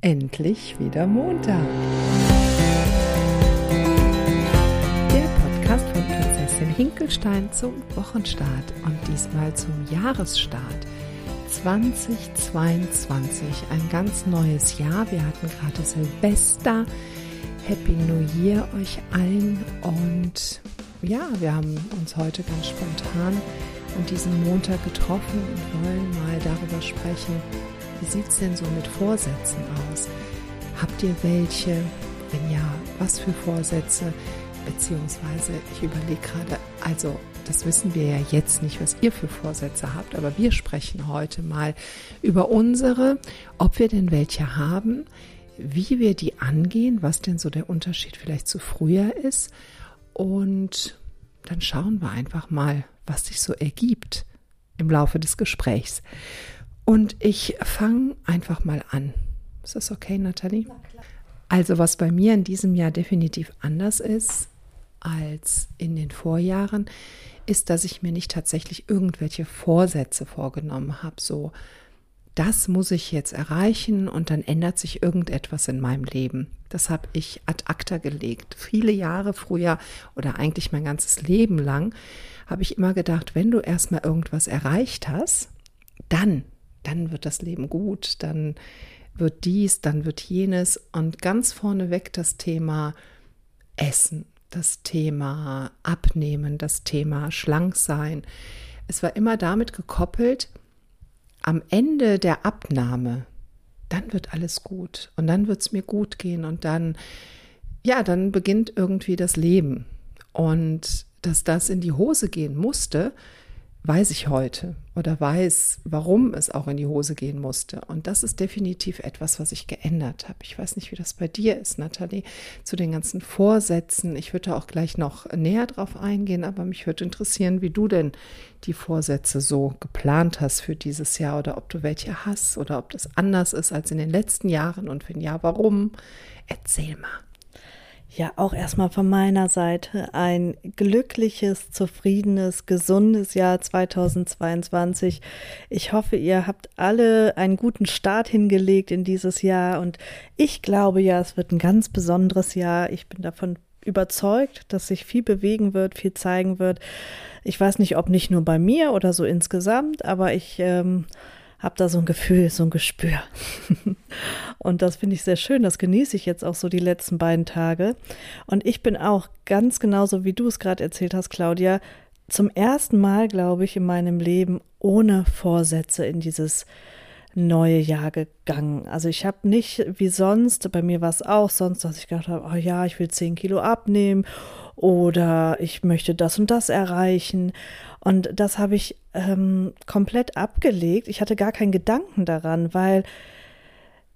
endlich wieder Montag. Der Podcast von Prinzessin Hinkelstein zum Wochenstart und diesmal zum Jahresstart 2022. Ein ganz neues Jahr. Wir hatten gerade Silvester. Happy New Year euch allen und ja, wir haben uns heute ganz spontan an diesem Montag getroffen und wollen mal darüber sprechen, wie sieht es denn so mit Vorsätzen aus? Habt ihr welche? Wenn ja, was für Vorsätze? Beziehungsweise, ich überlege gerade, also das wissen wir ja jetzt nicht, was ihr für Vorsätze habt, aber wir sprechen heute mal über unsere, ob wir denn welche haben, wie wir die angehen, was denn so der Unterschied vielleicht zu früher ist. Und dann schauen wir einfach mal, was sich so ergibt im Laufe des Gesprächs. Und ich fange einfach mal an. Ist das okay, Nathalie? Also was bei mir in diesem Jahr definitiv anders ist als in den Vorjahren, ist, dass ich mir nicht tatsächlich irgendwelche Vorsätze vorgenommen habe. So, das muss ich jetzt erreichen und dann ändert sich irgendetwas in meinem Leben. Das habe ich ad acta gelegt. Viele Jahre früher oder eigentlich mein ganzes Leben lang habe ich immer gedacht, wenn du erstmal irgendwas erreicht hast, dann dann wird das Leben gut, dann wird dies, dann wird jenes und ganz vorneweg das Thema Essen, das Thema Abnehmen, das Thema Schlanksein. Es war immer damit gekoppelt, am Ende der Abnahme, dann wird alles gut und dann wird es mir gut gehen und dann, ja, dann beginnt irgendwie das Leben. Und dass das in die Hose gehen musste, weiß ich heute oder weiß, warum es auch in die Hose gehen musste. Und das ist definitiv etwas, was ich geändert habe. Ich weiß nicht, wie das bei dir ist, Nathalie, zu den ganzen Vorsätzen. Ich würde auch gleich noch näher drauf eingehen, aber mich würde interessieren, wie du denn die Vorsätze so geplant hast für dieses Jahr oder ob du welche hast oder ob das anders ist als in den letzten Jahren und wenn ja, warum? Erzähl mal. Ja, auch erstmal von meiner Seite ein glückliches, zufriedenes, gesundes Jahr 2022. Ich hoffe, ihr habt alle einen guten Start hingelegt in dieses Jahr und ich glaube ja, es wird ein ganz besonderes Jahr. Ich bin davon überzeugt, dass sich viel bewegen wird, viel zeigen wird. Ich weiß nicht, ob nicht nur bei mir oder so insgesamt, aber ich ähm, habe da so ein Gefühl, so ein Gespür. und das finde ich sehr schön. Das genieße ich jetzt auch so die letzten beiden Tage. Und ich bin auch ganz genauso, wie du es gerade erzählt hast, Claudia, zum ersten Mal, glaube ich, in meinem Leben ohne Vorsätze in dieses neue Jahr gegangen. Also ich habe nicht wie sonst, bei mir war es auch sonst, dass ich gedacht habe, oh ja, ich will zehn Kilo abnehmen oder ich möchte das und das erreichen. Und das habe ich ähm, komplett abgelegt. Ich hatte gar keinen Gedanken daran, weil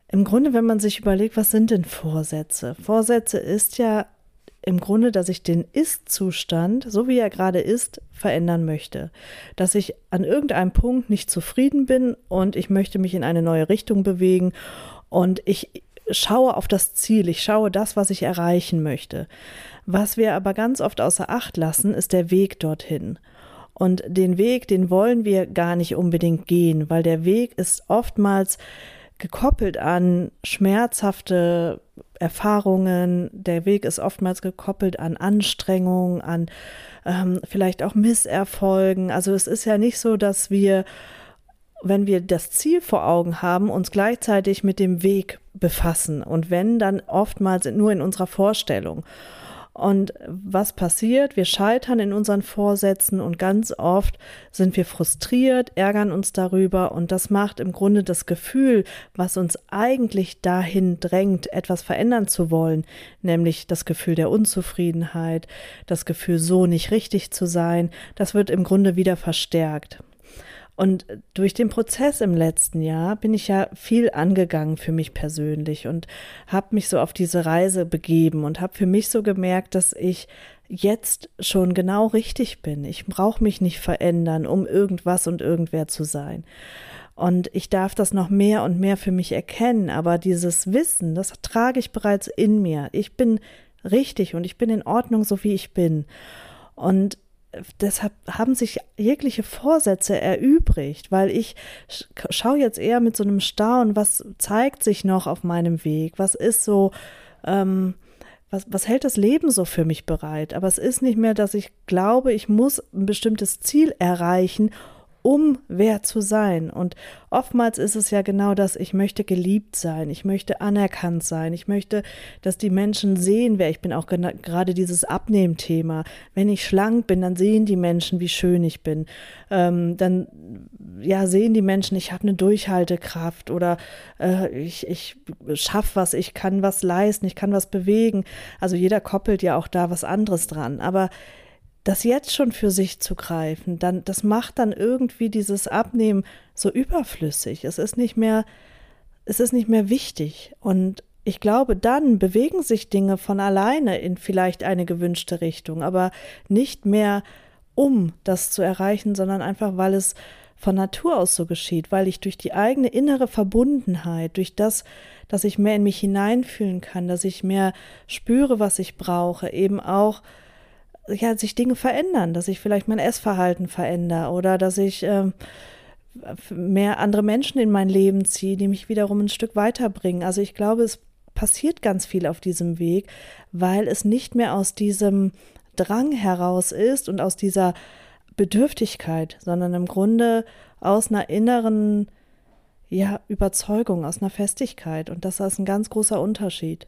im Grunde, wenn man sich überlegt, was sind denn Vorsätze? Vorsätze ist ja im Grunde, dass ich den Ist-Zustand, so wie er gerade ist, verändern möchte. Dass ich an irgendeinem Punkt nicht zufrieden bin und ich möchte mich in eine neue Richtung bewegen und ich schaue auf das Ziel, ich schaue das, was ich erreichen möchte. Was wir aber ganz oft außer Acht lassen, ist der Weg dorthin. Und den Weg, den wollen wir gar nicht unbedingt gehen, weil der Weg ist oftmals gekoppelt an schmerzhafte Erfahrungen. Der Weg ist oftmals gekoppelt an Anstrengungen, an ähm, vielleicht auch Misserfolgen. Also es ist ja nicht so, dass wir, wenn wir das Ziel vor Augen haben, uns gleichzeitig mit dem Weg befassen. Und wenn, dann oftmals nur in unserer Vorstellung. Und was passiert? Wir scheitern in unseren Vorsätzen und ganz oft sind wir frustriert, ärgern uns darüber und das macht im Grunde das Gefühl, was uns eigentlich dahin drängt, etwas verändern zu wollen, nämlich das Gefühl der Unzufriedenheit, das Gefühl, so nicht richtig zu sein, das wird im Grunde wieder verstärkt. Und durch den Prozess im letzten Jahr bin ich ja viel angegangen für mich persönlich und habe mich so auf diese Reise begeben und habe für mich so gemerkt, dass ich jetzt schon genau richtig bin. Ich brauche mich nicht verändern, um irgendwas und irgendwer zu sein. Und ich darf das noch mehr und mehr für mich erkennen, aber dieses Wissen, das trage ich bereits in mir. Ich bin richtig und ich bin in Ordnung, so wie ich bin. Und deshalb haben sich jegliche Vorsätze erübrigt, weil ich schaue jetzt eher mit so einem Staunen, was zeigt sich noch auf meinem Weg, was ist so, ähm, was, was hält das Leben so für mich bereit? Aber es ist nicht mehr, dass ich glaube, ich muss ein bestimmtes Ziel erreichen, um wer zu sein. Und oftmals ist es ja genau das, ich möchte geliebt sein, ich möchte anerkannt sein, ich möchte, dass die Menschen sehen, wer ich bin, auch gerade dieses Abnehmthema. Wenn ich schlank bin, dann sehen die Menschen, wie schön ich bin. Ähm, dann ja, sehen die Menschen, ich habe eine Durchhaltekraft oder äh, ich, ich schaffe was, ich kann was leisten, ich kann was bewegen. Also jeder koppelt ja auch da was anderes dran. Aber das jetzt schon für sich zu greifen, dann, das macht dann irgendwie dieses Abnehmen so überflüssig. Es ist nicht mehr, es ist nicht mehr wichtig. Und ich glaube, dann bewegen sich Dinge von alleine in vielleicht eine gewünschte Richtung, aber nicht mehr um das zu erreichen, sondern einfach, weil es von Natur aus so geschieht, weil ich durch die eigene innere Verbundenheit, durch das, dass ich mehr in mich hineinfühlen kann, dass ich mehr spüre, was ich brauche, eben auch ja, sich Dinge verändern, dass ich vielleicht mein Essverhalten verändere oder dass ich ähm, mehr andere Menschen in mein Leben ziehe, die mich wiederum ein Stück weiterbringen. Also ich glaube, es passiert ganz viel auf diesem Weg, weil es nicht mehr aus diesem Drang heraus ist und aus dieser Bedürftigkeit, sondern im Grunde aus einer inneren ja, Überzeugung, aus einer Festigkeit. Und das ist ein ganz großer Unterschied.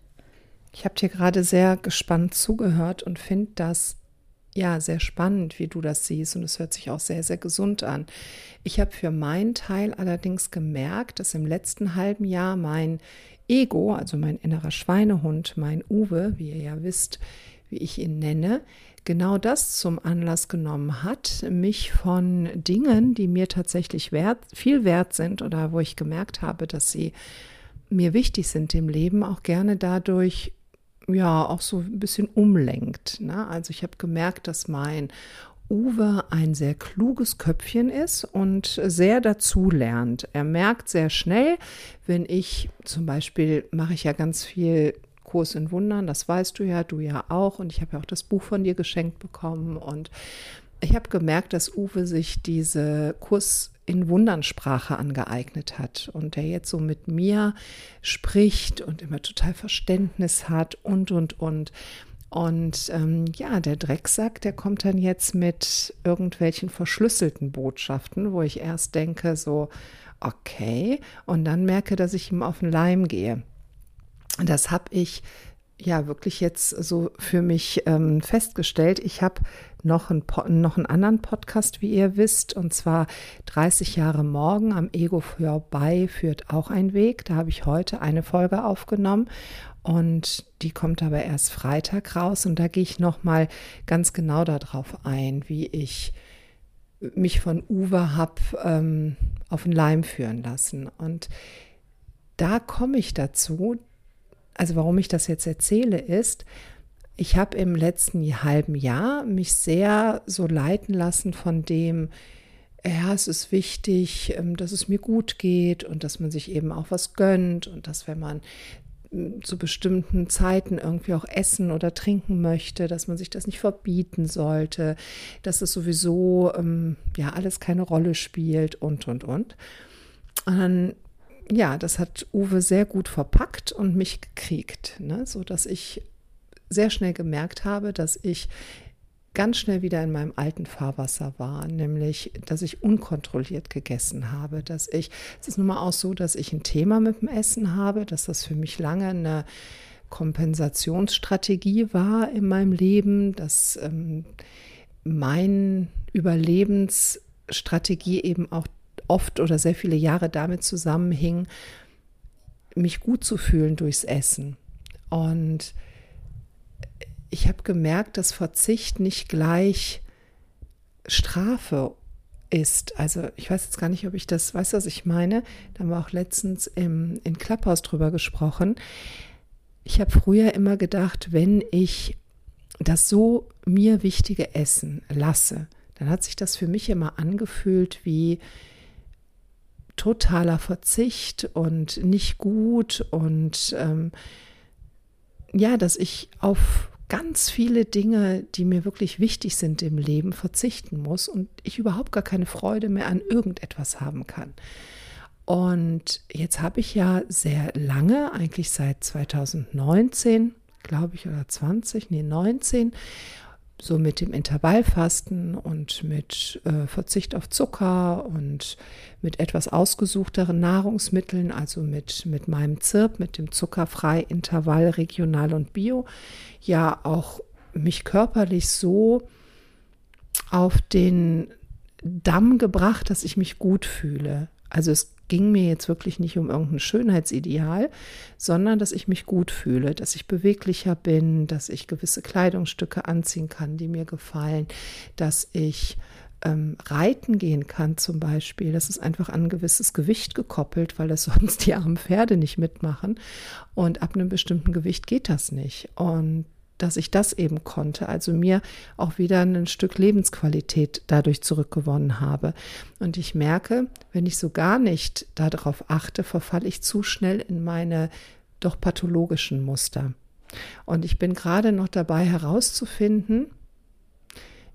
Ich habe dir gerade sehr gespannt zugehört und finde das ja sehr spannend, wie du das siehst. Und es hört sich auch sehr, sehr gesund an. Ich habe für meinen Teil allerdings gemerkt, dass im letzten halben Jahr mein Ego, also mein innerer Schweinehund, mein Uwe, wie ihr ja wisst, wie ich ihn nenne, genau das zum Anlass genommen hat, mich von Dingen, die mir tatsächlich wert, viel wert sind oder wo ich gemerkt habe, dass sie mir wichtig sind im Leben, auch gerne dadurch ja auch so ein bisschen umlenkt. Ne? Also ich habe gemerkt, dass mein Uwe ein sehr kluges Köpfchen ist und sehr dazu lernt. Er merkt sehr schnell, wenn ich zum Beispiel mache ich ja ganz viel Kurs in Wundern, das weißt du ja, du ja auch. Und ich habe ja auch das Buch von dir geschenkt bekommen. Und ich habe gemerkt, dass Uwe sich diese Kurs in Wundernsprache angeeignet hat und der jetzt so mit mir spricht und immer total Verständnis hat und, und, und. Und ähm, ja, der Drecksack, der kommt dann jetzt mit irgendwelchen verschlüsselten Botschaften, wo ich erst denke, so, okay, und dann merke, dass ich ihm auf den Leim gehe. Das habe ich ja wirklich jetzt so für mich ähm, festgestellt. Ich habe noch, ein, noch einen anderen Podcast, wie ihr wisst, und zwar 30 Jahre morgen am Ego vorbei führt auch ein Weg. Da habe ich heute eine Folge aufgenommen und die kommt aber erst Freitag raus und da gehe ich noch mal ganz genau darauf ein, wie ich mich von Uwe habe ähm, auf den Leim führen lassen und da komme ich dazu, also warum ich das jetzt erzähle, ist, ich habe im letzten halben Jahr mich sehr so leiten lassen von dem, ja, es ist wichtig, ähm, dass es mir gut geht und dass man sich eben auch was gönnt und dass wenn man hm, zu bestimmten Zeiten irgendwie auch essen oder trinken möchte, dass man sich das nicht verbieten sollte, dass es sowieso ähm, ja alles keine Rolle spielt und und und. Und dann ja, das hat Uwe sehr gut verpackt und mich gekriegt, ne? so dass ich sehr schnell gemerkt habe, dass ich ganz schnell wieder in meinem alten Fahrwasser war, nämlich, dass ich unkontrolliert gegessen habe, dass ich, es ist nun mal auch so, dass ich ein Thema mit dem Essen habe, dass das für mich lange eine Kompensationsstrategie war in meinem Leben, dass ähm, mein Überlebensstrategie eben auch oft oder sehr viele Jahre damit zusammenhing, mich gut zu fühlen durchs Essen. Und ich habe gemerkt, dass Verzicht nicht gleich Strafe ist. Also ich weiß jetzt gar nicht, ob ich das, weiß, was ich meine. Da haben wir auch letztens im, in Klapphaus drüber gesprochen. Ich habe früher immer gedacht, wenn ich das so mir wichtige Essen lasse, dann hat sich das für mich immer angefühlt wie totaler Verzicht und nicht gut und ähm, ja, dass ich auf ganz viele Dinge, die mir wirklich wichtig sind im Leben, verzichten muss und ich überhaupt gar keine Freude mehr an irgendetwas haben kann. Und jetzt habe ich ja sehr lange, eigentlich seit 2019, glaube ich, oder 20, nee, 19, so mit dem Intervallfasten und mit äh, Verzicht auf Zucker und mit etwas ausgesuchteren Nahrungsmitteln, also mit, mit meinem ZIRP, mit dem zuckerfrei Intervall regional und bio, ja auch mich körperlich so auf den Damm gebracht, dass ich mich gut fühle. Also es ging mir jetzt wirklich nicht um irgendein Schönheitsideal, sondern dass ich mich gut fühle, dass ich beweglicher bin, dass ich gewisse Kleidungsstücke anziehen kann, die mir gefallen, dass ich ähm, reiten gehen kann zum Beispiel. Das ist einfach an ein gewisses Gewicht gekoppelt, weil das sonst die armen Pferde nicht mitmachen. Und ab einem bestimmten Gewicht geht das nicht. Und dass ich das eben konnte, also mir auch wieder ein Stück Lebensqualität dadurch zurückgewonnen habe. Und ich merke, wenn ich so gar nicht darauf achte, verfalle ich zu schnell in meine doch pathologischen Muster. Und ich bin gerade noch dabei herauszufinden,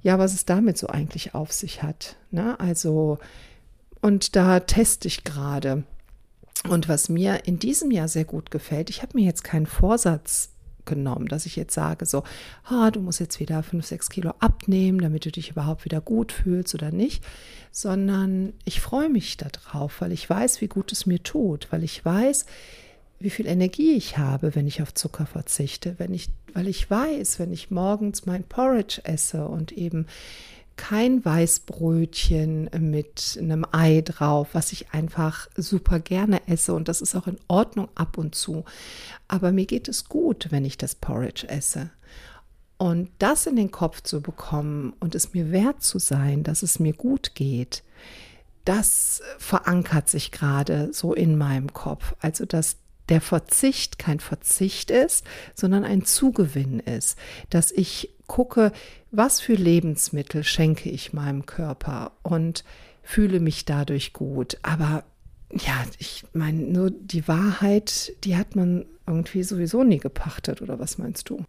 ja, was es damit so eigentlich auf sich hat. Ne? Also, und da teste ich gerade. Und was mir in diesem Jahr sehr gut gefällt, ich habe mir jetzt keinen Vorsatz genommen, dass ich jetzt sage, so, ah, du musst jetzt wieder fünf, sechs Kilo abnehmen, damit du dich überhaupt wieder gut fühlst oder nicht, sondern ich freue mich darauf, weil ich weiß, wie gut es mir tut, weil ich weiß, wie viel Energie ich habe, wenn ich auf Zucker verzichte, wenn ich, weil ich weiß, wenn ich morgens mein Porridge esse und eben kein Weißbrötchen mit einem Ei drauf, was ich einfach super gerne esse und das ist auch in Ordnung ab und zu. Aber mir geht es gut, wenn ich das Porridge esse. Und das in den Kopf zu bekommen und es mir wert zu sein, dass es mir gut geht, das verankert sich gerade so in meinem Kopf. Also, dass der Verzicht kein Verzicht ist, sondern ein Zugewinn ist, dass ich gucke, was für Lebensmittel schenke ich meinem Körper und fühle mich dadurch gut. Aber ja, ich meine, nur die Wahrheit, die hat man irgendwie sowieso nie gepachtet, oder was meinst du?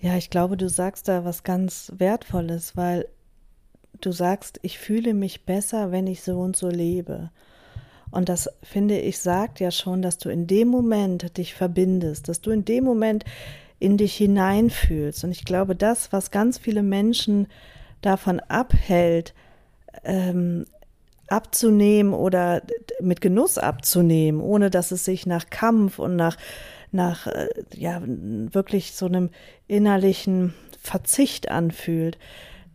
Ja, ich glaube, du sagst da was ganz Wertvolles, weil du sagst, ich fühle mich besser, wenn ich so und so lebe. Und das finde ich sagt ja schon, dass du in dem Moment dich verbindest, dass du in dem Moment in dich hineinfühlst. Und ich glaube, das, was ganz viele Menschen davon abhält, ähm, abzunehmen oder mit Genuss abzunehmen, ohne dass es sich nach Kampf und nach, nach äh, ja, wirklich so einem innerlichen Verzicht anfühlt.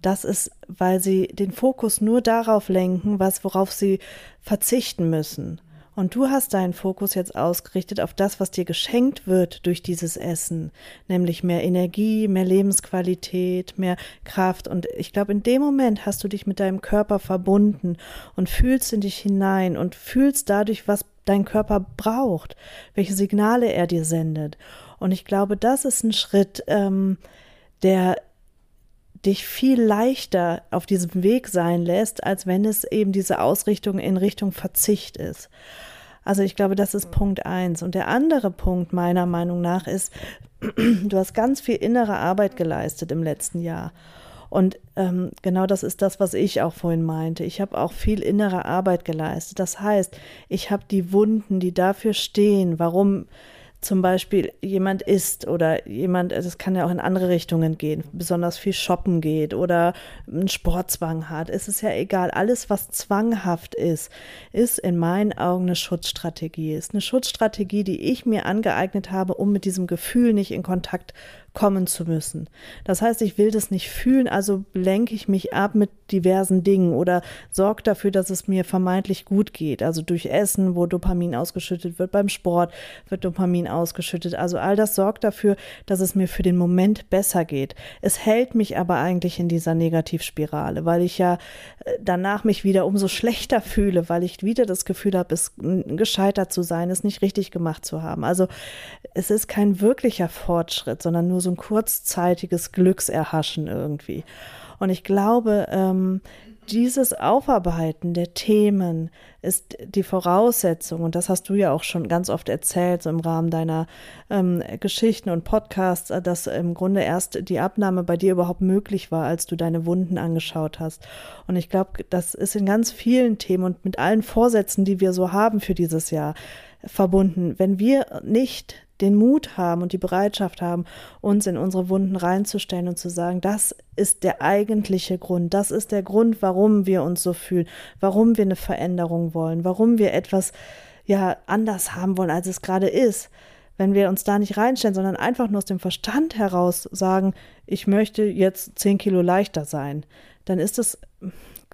Das ist, weil sie den Fokus nur darauf lenken, was, worauf sie verzichten müssen. Und du hast deinen Fokus jetzt ausgerichtet auf das, was dir geschenkt wird durch dieses Essen, nämlich mehr Energie, mehr Lebensqualität, mehr Kraft. Und ich glaube, in dem Moment hast du dich mit deinem Körper verbunden und fühlst in dich hinein und fühlst dadurch, was dein Körper braucht, welche Signale er dir sendet. Und ich glaube, das ist ein Schritt, ähm, der dich viel leichter auf diesem Weg sein lässt, als wenn es eben diese Ausrichtung in Richtung Verzicht ist. Also ich glaube, das ist Punkt eins. Und der andere Punkt meiner Meinung nach ist, du hast ganz viel innere Arbeit geleistet im letzten Jahr. Und ähm, genau das ist das, was ich auch vorhin meinte. Ich habe auch viel innere Arbeit geleistet. Das heißt, ich habe die Wunden, die dafür stehen, warum zum Beispiel jemand isst oder jemand, also es kann ja auch in andere Richtungen gehen, besonders viel shoppen geht oder einen Sportzwang hat, ist es ja egal. Alles, was zwanghaft ist, ist in meinen Augen eine Schutzstrategie. Ist eine Schutzstrategie, die ich mir angeeignet habe, um mit diesem Gefühl nicht in Kontakt kommen zu müssen. Das heißt, ich will das nicht fühlen, also lenke ich mich ab mit diversen Dingen oder sorge dafür, dass es mir vermeintlich gut geht. Also durch Essen, wo Dopamin ausgeschüttet wird, beim Sport wird Dopamin ausgeschüttet. Also all das sorgt dafür, dass es mir für den Moment besser geht. Es hält mich aber eigentlich in dieser Negativspirale, weil ich ja äh, danach mich wieder umso schlechter fühle, weil ich wieder das Gefühl habe, es gescheitert zu sein, es nicht richtig gemacht zu haben. Also es ist kein wirklicher Fortschritt, sondern nur so ein kurzzeitiges Glückserhaschen irgendwie. Und ich glaube, ähm, dieses Aufarbeiten der Themen ist die Voraussetzung, und das hast du ja auch schon ganz oft erzählt, so im Rahmen deiner ähm, Geschichten und Podcasts, äh, dass im Grunde erst die Abnahme bei dir überhaupt möglich war, als du deine Wunden angeschaut hast. Und ich glaube, das ist in ganz vielen Themen und mit allen Vorsätzen, die wir so haben für dieses Jahr, verbunden. Wenn wir nicht den Mut haben und die Bereitschaft haben, uns in unsere Wunden reinzustellen und zu sagen, das ist der eigentliche Grund, das ist der Grund, warum wir uns so fühlen, warum wir eine Veränderung wollen, warum wir etwas ja anders haben wollen, als es gerade ist. Wenn wir uns da nicht reinstellen, sondern einfach nur aus dem Verstand heraus sagen, ich möchte jetzt zehn Kilo leichter sein, dann ist es,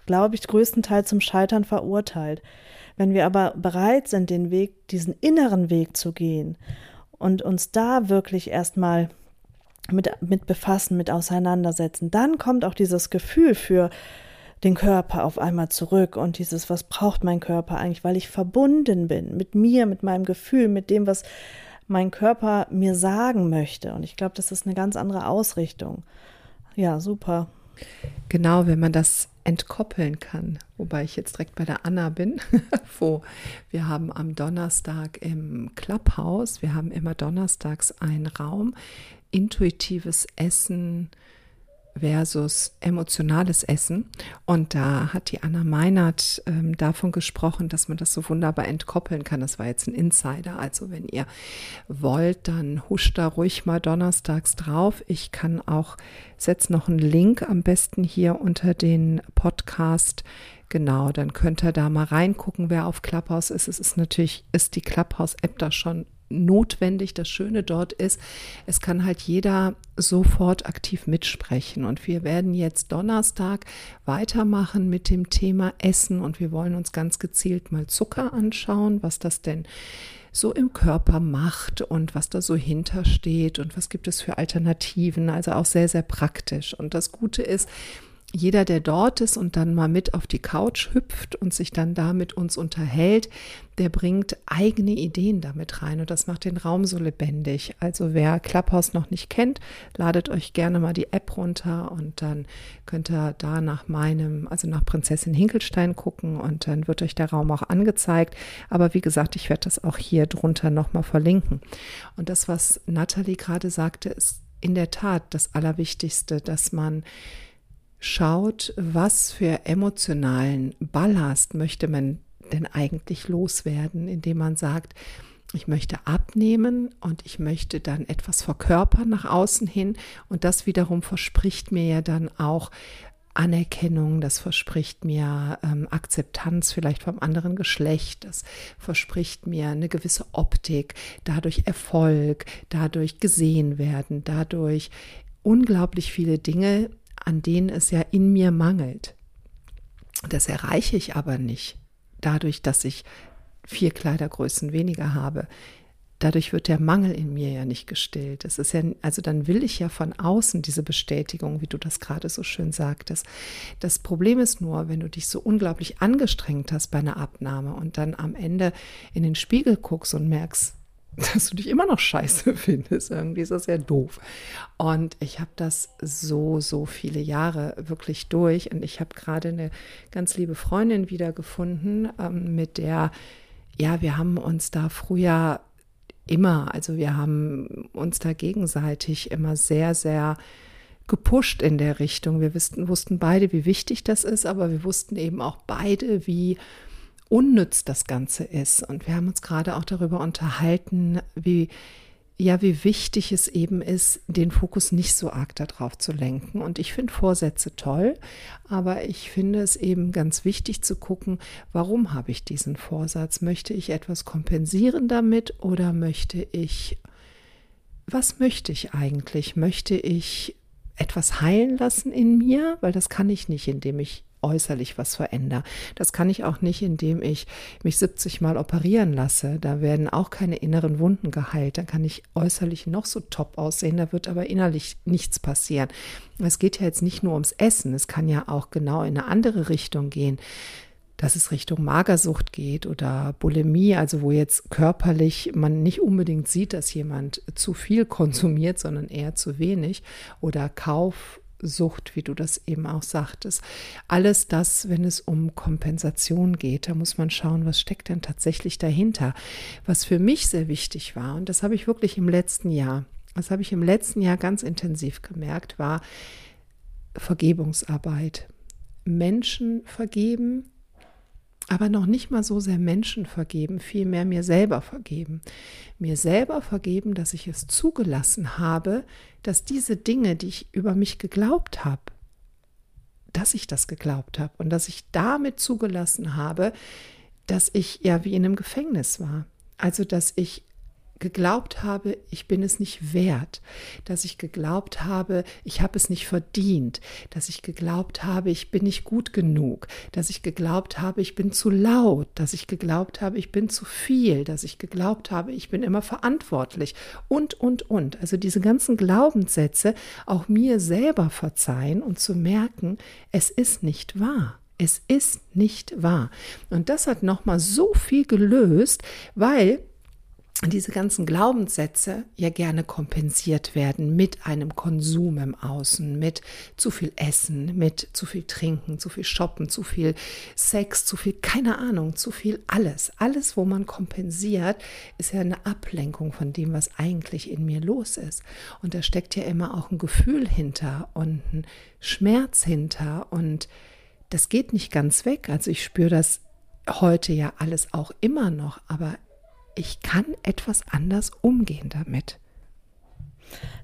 glaube ich, größtenteils zum Scheitern verurteilt. Wenn wir aber bereit sind, den Weg, diesen inneren Weg zu gehen und uns da wirklich erstmal mit, mit befassen, mit auseinandersetzen, dann kommt auch dieses Gefühl für den Körper auf einmal zurück und dieses, was braucht mein Körper eigentlich, weil ich verbunden bin mit mir, mit meinem Gefühl, mit dem, was mein Körper mir sagen möchte. Und ich glaube, das ist eine ganz andere Ausrichtung. Ja, super. Genau, wenn man das entkoppeln kann, wobei ich jetzt direkt bei der Anna bin, wo? Wir haben am Donnerstag im Clubhouse, wir haben immer donnerstags einen Raum, intuitives Essen, versus emotionales Essen. Und da hat die Anna Meinert ähm, davon gesprochen, dass man das so wunderbar entkoppeln kann. Das war jetzt ein Insider. Also wenn ihr wollt, dann huscht da ruhig mal donnerstags drauf. Ich kann auch, setze noch einen Link am besten hier unter den Podcast. Genau, dann könnt ihr da mal reingucken, wer auf Clubhouse ist. Es ist natürlich, ist die Clubhouse-App da schon notwendig. Das Schöne dort ist, es kann halt jeder sofort aktiv mitsprechen. Und wir werden jetzt Donnerstag weitermachen mit dem Thema Essen und wir wollen uns ganz gezielt mal Zucker anschauen, was das denn so im Körper macht und was da so hintersteht und was gibt es für Alternativen. Also auch sehr, sehr praktisch. Und das Gute ist, jeder, der dort ist und dann mal mit auf die Couch hüpft und sich dann da mit uns unterhält, der bringt eigene Ideen damit rein und das macht den Raum so lebendig. Also wer Clubhouse noch nicht kennt, ladet euch gerne mal die App runter und dann könnt ihr da nach meinem, also nach Prinzessin Hinkelstein gucken und dann wird euch der Raum auch angezeigt. Aber wie gesagt, ich werde das auch hier drunter nochmal verlinken. Und das, was Natalie gerade sagte, ist in der Tat das Allerwichtigste, dass man schaut, was für emotionalen Ballast möchte man denn eigentlich loswerden, indem man sagt, ich möchte abnehmen und ich möchte dann etwas verkörpern nach außen hin. Und das wiederum verspricht mir ja dann auch Anerkennung, das verspricht mir ähm, Akzeptanz vielleicht vom anderen Geschlecht, das verspricht mir eine gewisse Optik, dadurch Erfolg, dadurch gesehen werden, dadurch unglaublich viele Dinge, an denen es ja in mir mangelt. Das erreiche ich aber nicht dadurch, dass ich vier Kleidergrößen weniger habe. Dadurch wird der Mangel in mir ja nicht gestillt. Es ist ja, also dann will ich ja von außen diese Bestätigung, wie du das gerade so schön sagtest. Das Problem ist nur, wenn du dich so unglaublich angestrengt hast bei einer Abnahme und dann am Ende in den Spiegel guckst und merkst, dass du dich immer noch scheiße findest. Irgendwie ist das ja doof. Und ich habe das so, so viele Jahre wirklich durch. Und ich habe gerade eine ganz liebe Freundin wiedergefunden, ähm, mit der, ja, wir haben uns da früher immer, also wir haben uns da gegenseitig immer sehr, sehr gepusht in der Richtung. Wir wussten, wussten beide, wie wichtig das ist, aber wir wussten eben auch beide, wie unnütz das Ganze ist. Und wir haben uns gerade auch darüber unterhalten, wie ja, wie wichtig es eben ist, den Fokus nicht so arg darauf zu lenken. Und ich finde Vorsätze toll, aber ich finde es eben ganz wichtig zu gucken, warum habe ich diesen Vorsatz? Möchte ich etwas kompensieren damit oder möchte ich, was möchte ich eigentlich? Möchte ich etwas heilen lassen in mir? Weil das kann ich nicht, indem ich äußerlich was verändere. Das kann ich auch nicht, indem ich mich 70 Mal operieren lasse. Da werden auch keine inneren Wunden geheilt. Da kann ich äußerlich noch so top aussehen, da wird aber innerlich nichts passieren. Es geht ja jetzt nicht nur ums Essen, es kann ja auch genau in eine andere Richtung gehen dass es Richtung Magersucht geht oder Bulimie, also wo jetzt körperlich man nicht unbedingt sieht, dass jemand zu viel konsumiert, sondern eher zu wenig oder Kauf Sucht, wie du das eben auch sagtest. Alles das, wenn es um Kompensation geht, da muss man schauen, was steckt denn tatsächlich dahinter. Was für mich sehr wichtig war, und das habe ich wirklich im letzten Jahr, das habe ich im letzten Jahr ganz intensiv gemerkt, war Vergebungsarbeit. Menschen vergeben, aber noch nicht mal so sehr Menschen vergeben, vielmehr mir selber vergeben. Mir selber vergeben, dass ich es zugelassen habe, dass diese Dinge, die ich über mich geglaubt habe, dass ich das geglaubt habe und dass ich damit zugelassen habe, dass ich ja wie in einem Gefängnis war. Also, dass ich geglaubt habe, ich bin es nicht wert, dass ich geglaubt habe, ich habe es nicht verdient, dass ich geglaubt habe, ich bin nicht gut genug, dass ich geglaubt habe, ich bin zu laut, dass ich geglaubt habe, ich bin zu viel, dass ich geglaubt habe, ich bin immer verantwortlich und, und, und. Also diese ganzen Glaubenssätze auch mir selber verzeihen und zu merken, es ist nicht wahr. Es ist nicht wahr. Und das hat nochmal so viel gelöst, weil diese ganzen Glaubenssätze ja gerne kompensiert werden mit einem Konsum im Außen, mit zu viel Essen, mit zu viel Trinken, zu viel Shoppen, zu viel Sex, zu viel, keine Ahnung, zu viel alles. Alles, wo man kompensiert, ist ja eine Ablenkung von dem, was eigentlich in mir los ist. Und da steckt ja immer auch ein Gefühl hinter und ein Schmerz hinter und das geht nicht ganz weg. Also ich spüre das heute ja alles auch immer noch, aber ich kann etwas anders umgehen damit.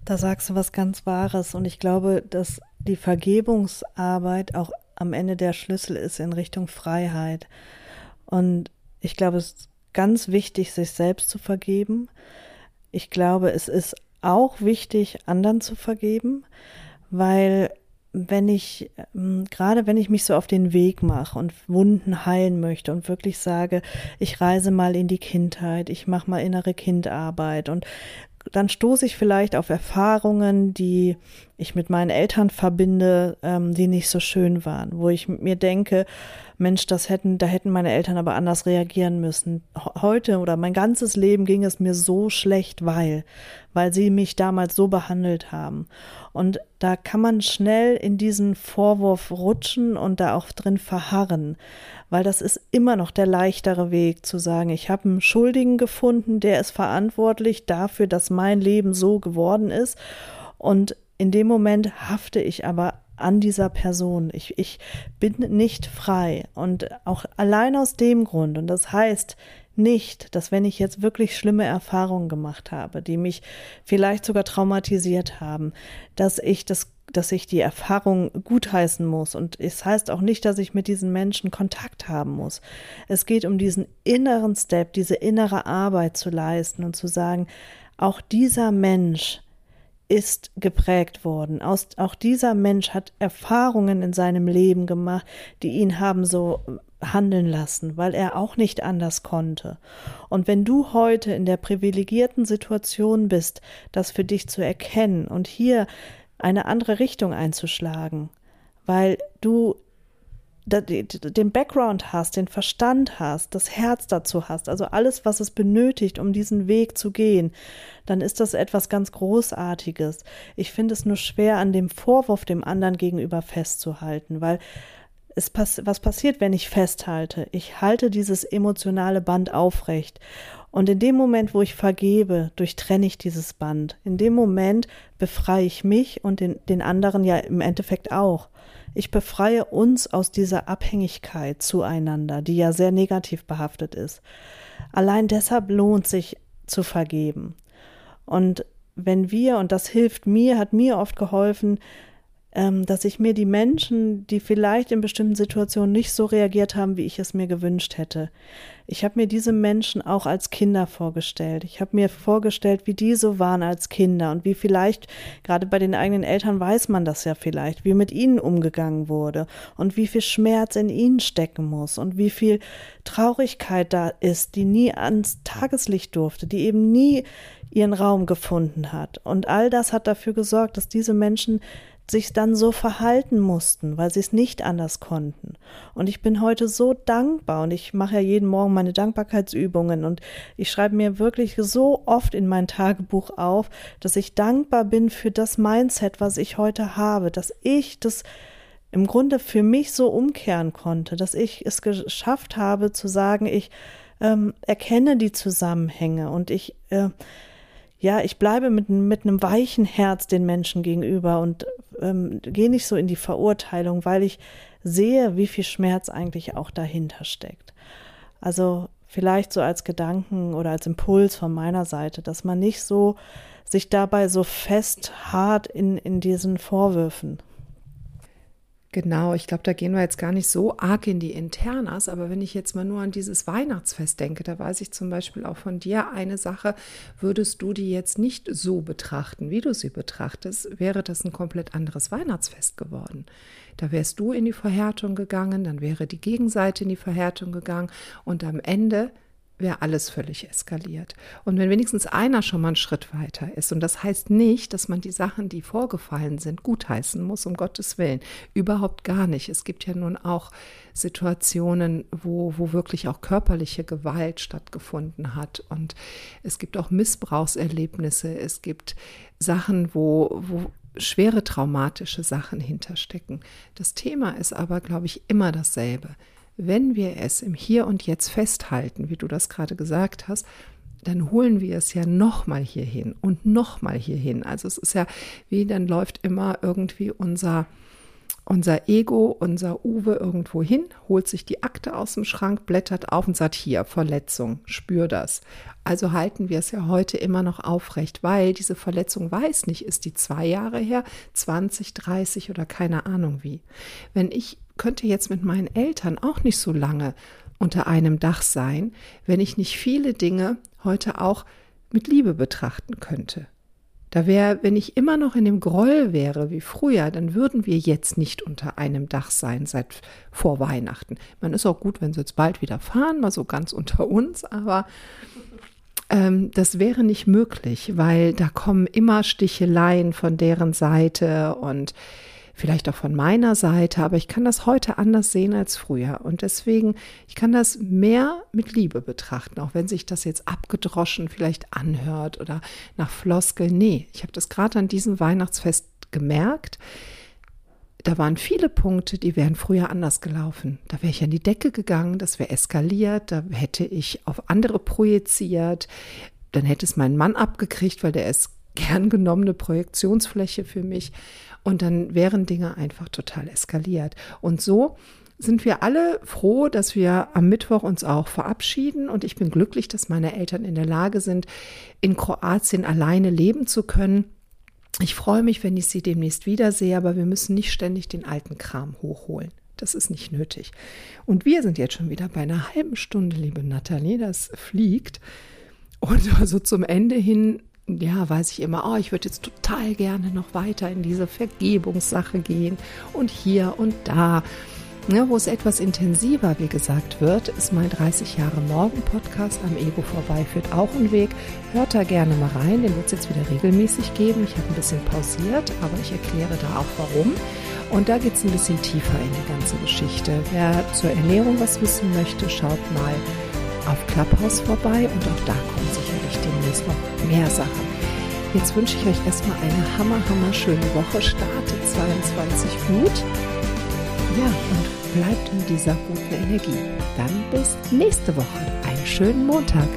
Da sagst du was ganz Wahres und ich glaube, dass die Vergebungsarbeit auch am Ende der Schlüssel ist in Richtung Freiheit. Und ich glaube, es ist ganz wichtig, sich selbst zu vergeben. Ich glaube, es ist auch wichtig, anderen zu vergeben, weil wenn ich, ähm, gerade wenn ich mich so auf den Weg mache und Wunden heilen möchte und wirklich sage, ich reise mal in die Kindheit, ich mache mal innere Kindarbeit und dann stoße ich vielleicht auf Erfahrungen, die ich mit meinen Eltern verbinde, ähm, die nicht so schön waren, wo ich mir denke, Mensch, das hätten, da hätten meine Eltern aber anders reagieren müssen. Heute oder mein ganzes Leben ging es mir so schlecht, weil, weil sie mich damals so behandelt haben. Und da kann man schnell in diesen Vorwurf rutschen und da auch drin verharren, weil das ist immer noch der leichtere Weg zu sagen, ich habe einen Schuldigen gefunden, der ist verantwortlich dafür, dass mein Leben so geworden ist. Und in dem Moment hafte ich aber an dieser Person. Ich, ich bin nicht frei. Und auch allein aus dem Grund, und das heißt nicht, dass wenn ich jetzt wirklich schlimme Erfahrungen gemacht habe, die mich vielleicht sogar traumatisiert haben, dass ich das dass ich die Erfahrung gutheißen muss. Und es heißt auch nicht, dass ich mit diesen Menschen Kontakt haben muss. Es geht um diesen inneren Step, diese innere Arbeit zu leisten und zu sagen, auch dieser Mensch ist geprägt worden. Aus, auch dieser Mensch hat Erfahrungen in seinem Leben gemacht, die ihn haben so handeln lassen, weil er auch nicht anders konnte. Und wenn du heute in der privilegierten Situation bist, das für dich zu erkennen und hier eine andere Richtung einzuschlagen, weil du den Background hast, den Verstand hast, das Herz dazu hast, also alles, was es benötigt, um diesen Weg zu gehen, dann ist das etwas ganz Großartiges. Ich finde es nur schwer, an dem Vorwurf dem anderen gegenüber festzuhalten, weil es pass was passiert, wenn ich festhalte? Ich halte dieses emotionale Band aufrecht. Und in dem Moment, wo ich vergebe, durchtrenne ich dieses Band. In dem Moment befreie ich mich und den, den anderen ja im Endeffekt auch. Ich befreie uns aus dieser Abhängigkeit zueinander, die ja sehr negativ behaftet ist. Allein deshalb lohnt sich zu vergeben. Und wenn wir, und das hilft mir, hat mir oft geholfen, ähm, dass ich mir die Menschen, die vielleicht in bestimmten Situationen nicht so reagiert haben, wie ich es mir gewünscht hätte, ich habe mir diese Menschen auch als Kinder vorgestellt. Ich habe mir vorgestellt, wie die so waren als Kinder und wie vielleicht, gerade bei den eigenen Eltern weiß man das ja vielleicht, wie mit ihnen umgegangen wurde und wie viel Schmerz in ihnen stecken muss und wie viel Traurigkeit da ist, die nie ans Tageslicht durfte, die eben nie ihren Raum gefunden hat. Und all das hat dafür gesorgt, dass diese Menschen sich dann so verhalten mussten, weil sie es nicht anders konnten. Und ich bin heute so dankbar und ich mache ja jeden Morgen meine Dankbarkeitsübungen und ich schreibe mir wirklich so oft in mein Tagebuch auf, dass ich dankbar bin für das Mindset, was ich heute habe, dass ich das im Grunde für mich so umkehren konnte, dass ich es geschafft habe zu sagen, ich ähm, erkenne die Zusammenhänge und ich äh, ja, ich bleibe mit, mit einem weichen Herz den Menschen gegenüber und ähm, gehe nicht so in die Verurteilung, weil ich sehe, wie viel Schmerz eigentlich auch dahinter steckt. Also vielleicht so als Gedanken oder als Impuls von meiner Seite, dass man nicht so sich dabei so fest hart in, in diesen Vorwürfen Genau, ich glaube, da gehen wir jetzt gar nicht so arg in die Internas, aber wenn ich jetzt mal nur an dieses Weihnachtsfest denke, da weiß ich zum Beispiel auch von dir eine Sache, würdest du die jetzt nicht so betrachten, wie du sie betrachtest, wäre das ein komplett anderes Weihnachtsfest geworden. Da wärst du in die Verhärtung gegangen, dann wäre die Gegenseite in die Verhärtung gegangen und am Ende wäre alles völlig eskaliert. Und wenn wenigstens einer schon mal einen Schritt weiter ist, und das heißt nicht, dass man die Sachen, die vorgefallen sind, gutheißen muss, um Gottes Willen. Überhaupt gar nicht. Es gibt ja nun auch Situationen, wo, wo wirklich auch körperliche Gewalt stattgefunden hat. Und es gibt auch Missbrauchserlebnisse. Es gibt Sachen, wo, wo schwere traumatische Sachen hinterstecken. Das Thema ist aber, glaube ich, immer dasselbe. Wenn wir es im Hier und Jetzt festhalten, wie du das gerade gesagt hast, dann holen wir es ja nochmal hierhin und nochmal hierhin. Also es ist ja wie, dann läuft immer irgendwie unser, unser Ego, unser Uwe irgendwo hin, holt sich die Akte aus dem Schrank, blättert auf und sagt, hier, Verletzung, spür das. Also halten wir es ja heute immer noch aufrecht, weil diese Verletzung weiß nicht, ist die zwei Jahre her, 20, 30 oder keine Ahnung wie. Wenn ich könnte jetzt mit meinen Eltern auch nicht so lange unter einem Dach sein, wenn ich nicht viele Dinge heute auch mit Liebe betrachten könnte. Da wäre, wenn ich immer noch in dem Groll wäre wie früher, dann würden wir jetzt nicht unter einem Dach sein seit vor Weihnachten. Man ist auch gut, wenn sie jetzt bald wieder fahren, mal so ganz unter uns, aber ähm, das wäre nicht möglich, weil da kommen immer Sticheleien von deren Seite und vielleicht auch von meiner Seite, aber ich kann das heute anders sehen als früher. Und deswegen, ich kann das mehr mit Liebe betrachten, auch wenn sich das jetzt abgedroschen vielleicht anhört oder nach Floskel. Nee, ich habe das gerade an diesem Weihnachtsfest gemerkt. Da waren viele Punkte, die wären früher anders gelaufen. Da wäre ich an die Decke gegangen, das wäre eskaliert, da hätte ich auf andere projiziert, dann hätte es meinen Mann abgekriegt, weil der ist gern genommene Projektionsfläche für mich. Und dann wären Dinge einfach total eskaliert. Und so sind wir alle froh, dass wir am Mittwoch uns auch verabschieden. Und ich bin glücklich, dass meine Eltern in der Lage sind, in Kroatien alleine leben zu können. Ich freue mich, wenn ich sie demnächst wiedersehe, aber wir müssen nicht ständig den alten Kram hochholen. Das ist nicht nötig. Und wir sind jetzt schon wieder bei einer halben Stunde, liebe Nathalie, das fliegt. Und also zum Ende hin ja, weiß ich immer, oh, ich würde jetzt total gerne noch weiter in diese Vergebungssache gehen und hier und da. Ja, wo es etwas intensiver, wie gesagt, wird, ist mein 30 Jahre Morgen Podcast am Ego vorbei führt auch einen Weg. Hört da gerne mal rein, den wird es jetzt wieder regelmäßig geben. Ich habe ein bisschen pausiert, aber ich erkläre da auch warum. Und da geht es ein bisschen tiefer in die ganze Geschichte. Wer zur Ernährung was wissen möchte, schaut mal auf Clubhouse vorbei und auch da kommen sicherlich demnächst noch mehr Sachen. Jetzt wünsche ich euch erstmal eine hammer, hammer schöne Woche. Startet 22 gut. Ja, und bleibt in dieser guten Energie. Dann bis nächste Woche. Einen schönen Montag.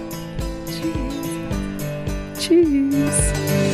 Tschüss. Tschüss.